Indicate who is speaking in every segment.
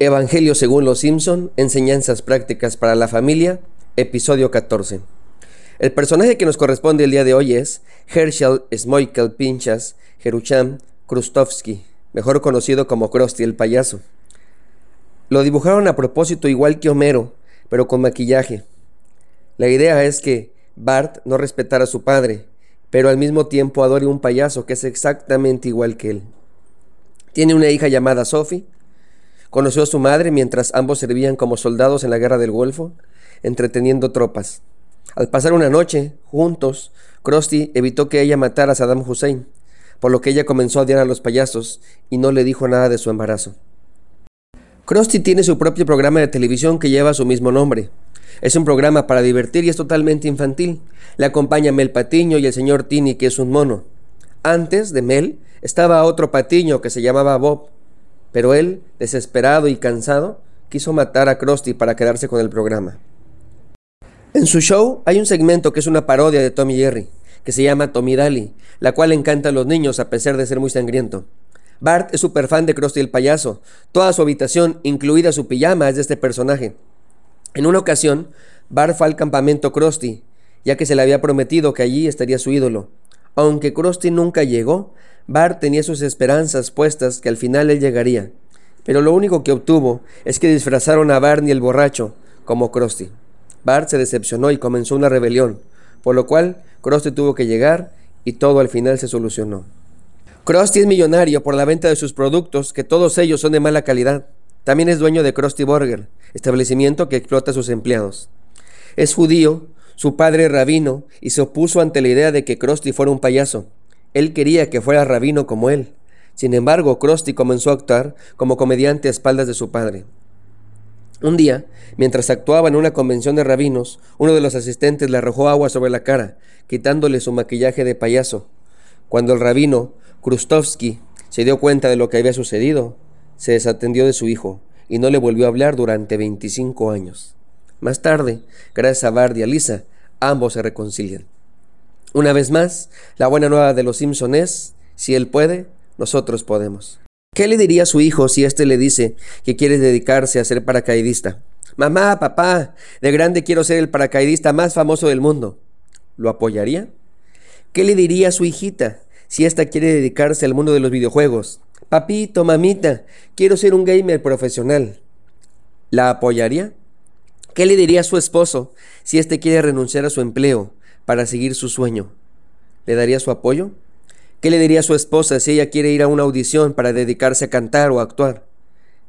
Speaker 1: Evangelio según los Simpson, Enseñanzas prácticas para la familia, episodio 14. El personaje que nos corresponde el día de hoy es Herschel Smoikel Pinchas Jerucham Krustovsky, mejor conocido como Krusty el payaso. Lo dibujaron a propósito igual que Homero, pero con maquillaje. La idea es que Bart no respetara a su padre, pero al mismo tiempo adore un payaso que es exactamente igual que él. Tiene una hija llamada Sophie, Conoció a su madre mientras ambos servían como soldados en la guerra del Golfo, entreteniendo tropas. Al pasar una noche juntos, Krusty evitó que ella matara a Saddam Hussein, por lo que ella comenzó a odiar a los payasos y no le dijo nada de su embarazo. Krusty tiene su propio programa de televisión que lleva su mismo nombre. Es un programa para divertir y es totalmente infantil. Le acompaña Mel Patiño y el señor Tini, que es un mono. Antes de Mel estaba otro patiño que se llamaba Bob, pero él, desesperado y cansado, quiso matar a Krusty para quedarse con el programa. En su show hay un segmento que es una parodia de Tommy Jerry, que se llama Tommy Daly, la cual encanta a los niños a pesar de ser muy sangriento. Bart es súper fan de Krusty el payaso. Toda su habitación, incluida su pijama, es de este personaje. En una ocasión, Bart fue al campamento Krusty, ya que se le había prometido que allí estaría su ídolo. Aunque Krusty nunca llegó, Bart tenía sus esperanzas puestas que al final él llegaría, pero lo único que obtuvo es que disfrazaron a Barney el borracho como Krusty. Bart se decepcionó y comenzó una rebelión, por lo cual Krusty tuvo que llegar y todo al final se solucionó. Krusty es millonario por la venta de sus productos, que todos ellos son de mala calidad. También es dueño de Krusty Burger, establecimiento que explota a sus empleados. Es judío, su padre es rabino, y se opuso ante la idea de que Krusty fuera un payaso. Él quería que fuera rabino como él. Sin embargo, Krusty comenzó a actuar como comediante a espaldas de su padre. Un día, mientras actuaba en una convención de rabinos, uno de los asistentes le arrojó agua sobre la cara, quitándole su maquillaje de payaso. Cuando el rabino, Krustovsky, se dio cuenta de lo que había sucedido, se desatendió de su hijo y no le volvió a hablar durante 25 años. Más tarde, gracias a Bard y a Lisa, ambos se reconcilian. Una vez más, la buena nueva de los Simpson es, si él puede, nosotros podemos. ¿Qué le diría a su hijo si éste le dice que quiere dedicarse a ser paracaidista? Mamá, papá, de grande quiero ser el paracaidista más famoso del mundo. ¿Lo apoyaría? ¿Qué le diría a su hijita si ésta quiere dedicarse al mundo de los videojuegos? Papito, mamita, quiero ser un gamer profesional. ¿La apoyaría? ¿Qué le diría a su esposo si éste quiere renunciar a su empleo para seguir su sueño? ¿Le daría su apoyo? ¿Qué le diría a su esposa si ella quiere ir a una audición para dedicarse a cantar o a actuar?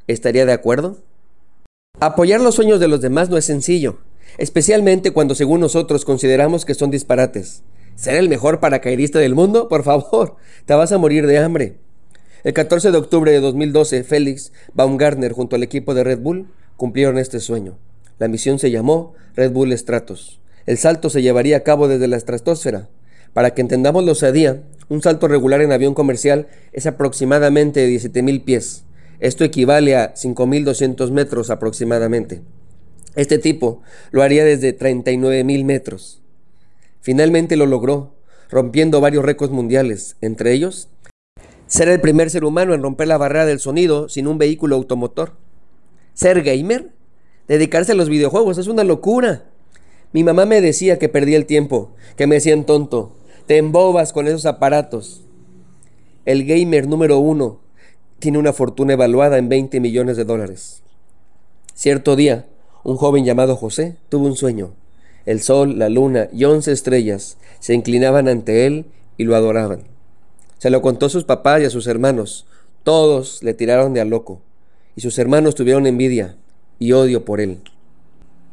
Speaker 1: ¿Estaría de acuerdo? Apoyar los sueños de los demás no es sencillo, especialmente cuando según nosotros consideramos que son disparates. ¿Ser el mejor paracaidista del mundo? Por favor, te vas a morir de hambre. El 14 de octubre de 2012, Félix Baumgartner junto al equipo de Red Bull cumplieron este sueño. La misión se llamó Red Bull Stratos. El salto se llevaría a cabo desde la estratosfera. Para que entendamos la osadía, un salto regular en avión comercial es aproximadamente de 17.000 pies. Esto equivale a 5.200 metros aproximadamente. Este tipo lo haría desde 39.000 metros. Finalmente lo logró, rompiendo varios récords mundiales, entre ellos ser el primer ser humano en romper la barrera del sonido sin un vehículo automotor. ¿Ser gamer? Dedicarse a los videojuegos es una locura. Mi mamá me decía que perdí el tiempo, que me hacían tonto. Te embobas con esos aparatos. El gamer número uno tiene una fortuna evaluada en 20 millones de dólares. Cierto día, un joven llamado José tuvo un sueño. El sol, la luna y once estrellas se inclinaban ante él y lo adoraban. Se lo contó a sus papás y a sus hermanos. Todos le tiraron de a loco. Y sus hermanos tuvieron envidia y odio por él.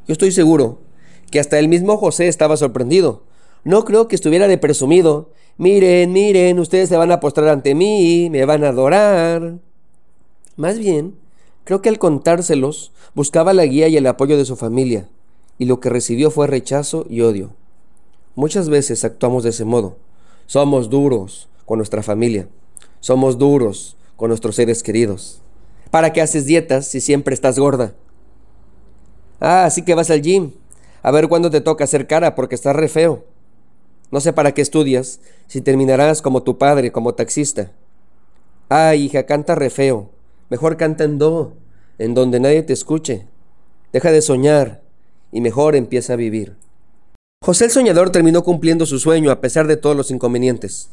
Speaker 1: Yo estoy seguro que hasta el mismo José estaba sorprendido. No creo que estuviera de presumido. Miren, miren, ustedes se van a postrar ante mí, me van a adorar. Más bien, creo que al contárselos, buscaba la guía y el apoyo de su familia, y lo que recibió fue rechazo y odio. Muchas veces actuamos de ese modo. Somos duros con nuestra familia. Somos duros con nuestros seres queridos. ¿Para qué haces dietas si siempre estás gorda? Ah, así que vas al gym. A ver cuándo te toca hacer cara porque estás re feo. No sé para qué estudias, si terminarás como tu padre, como taxista. Ay, hija, canta re feo. Mejor canta en do. en donde nadie te escuche. Deja de soñar y mejor empieza a vivir. José el soñador terminó cumpliendo su sueño a pesar de todos los inconvenientes.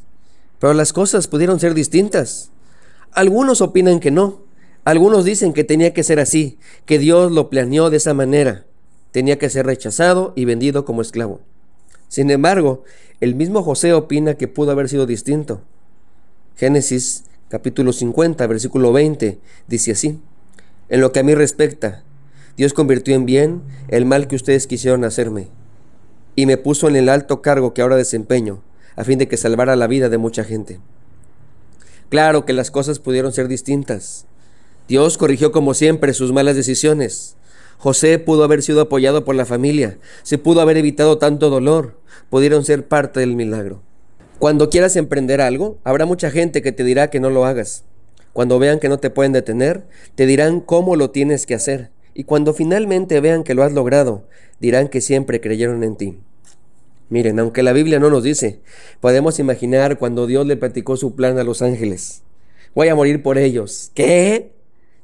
Speaker 1: Pero las cosas pudieron ser distintas. Algunos opinan que no. Algunos dicen que tenía que ser así, que Dios lo planeó de esa manera. Tenía que ser rechazado y vendido como esclavo. Sin embargo, el mismo José opina que pudo haber sido distinto. Génesis capítulo 50, versículo 20, dice así. En lo que a mí respecta, Dios convirtió en bien el mal que ustedes quisieron hacerme y me puso en el alto cargo que ahora desempeño, a fin de que salvara la vida de mucha gente. Claro que las cosas pudieron ser distintas. Dios corrigió como siempre sus malas decisiones. José pudo haber sido apoyado por la familia, se pudo haber evitado tanto dolor, pudieron ser parte del milagro. Cuando quieras emprender algo, habrá mucha gente que te dirá que no lo hagas. Cuando vean que no te pueden detener, te dirán cómo lo tienes que hacer. Y cuando finalmente vean que lo has logrado, dirán que siempre creyeron en ti. Miren, aunque la Biblia no nos dice, podemos imaginar cuando Dios le platicó su plan a los ángeles. Voy a morir por ellos. ¿Qué?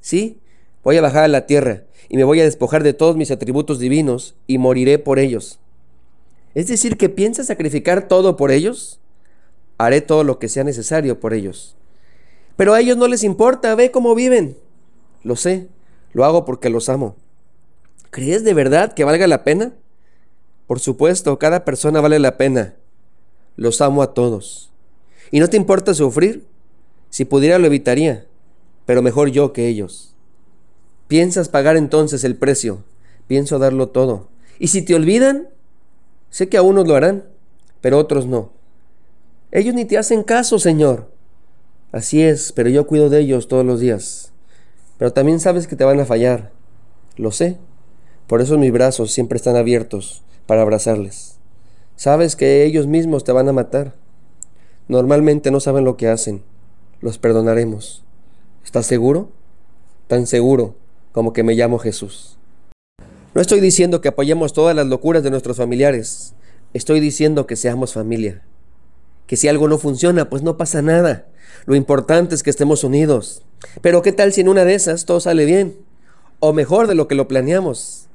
Speaker 1: Sí, voy a bajar a la tierra y me voy a despojar de todos mis atributos divinos y moriré por ellos. Es decir, que piensas sacrificar todo por ellos. Haré todo lo que sea necesario por ellos. Pero a ellos no les importa, ve cómo viven. Lo sé, lo hago porque los amo. ¿Crees de verdad que valga la pena? Por supuesto, cada persona vale la pena. Los amo a todos. ¿Y no te importa sufrir? Si pudiera lo evitaría, pero mejor yo que ellos. ¿Piensas pagar entonces el precio? Pienso darlo todo. ¿Y si te olvidan? Sé que a unos lo harán, pero otros no. Ellos ni te hacen caso, Señor. Así es, pero yo cuido de ellos todos los días. Pero también sabes que te van a fallar. Lo sé. Por eso mis brazos siempre están abiertos para abrazarles. Sabes que ellos mismos te van a matar. Normalmente no saben lo que hacen. Los perdonaremos. ¿Estás seguro? Tan seguro como que me llamo Jesús. No estoy diciendo que apoyemos todas las locuras de nuestros familiares. Estoy diciendo que seamos familia. Que si algo no funciona, pues no pasa nada. Lo importante es que estemos unidos. Pero ¿qué tal si en una de esas todo sale bien? O mejor de lo que lo planeamos.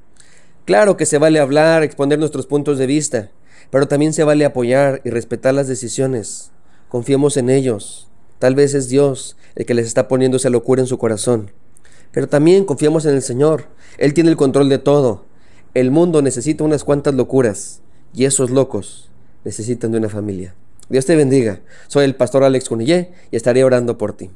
Speaker 1: Claro que se vale hablar, exponer nuestros puntos de vista, pero también se vale apoyar y respetar las decisiones. Confiemos en ellos. Tal vez es Dios el que les está poniendo esa locura en su corazón. Pero también confiamos en el Señor. Él tiene el control de todo. El mundo necesita unas cuantas locuras y esos locos necesitan de una familia. Dios te bendiga. Soy el pastor Alex Cunillé y estaré orando por ti.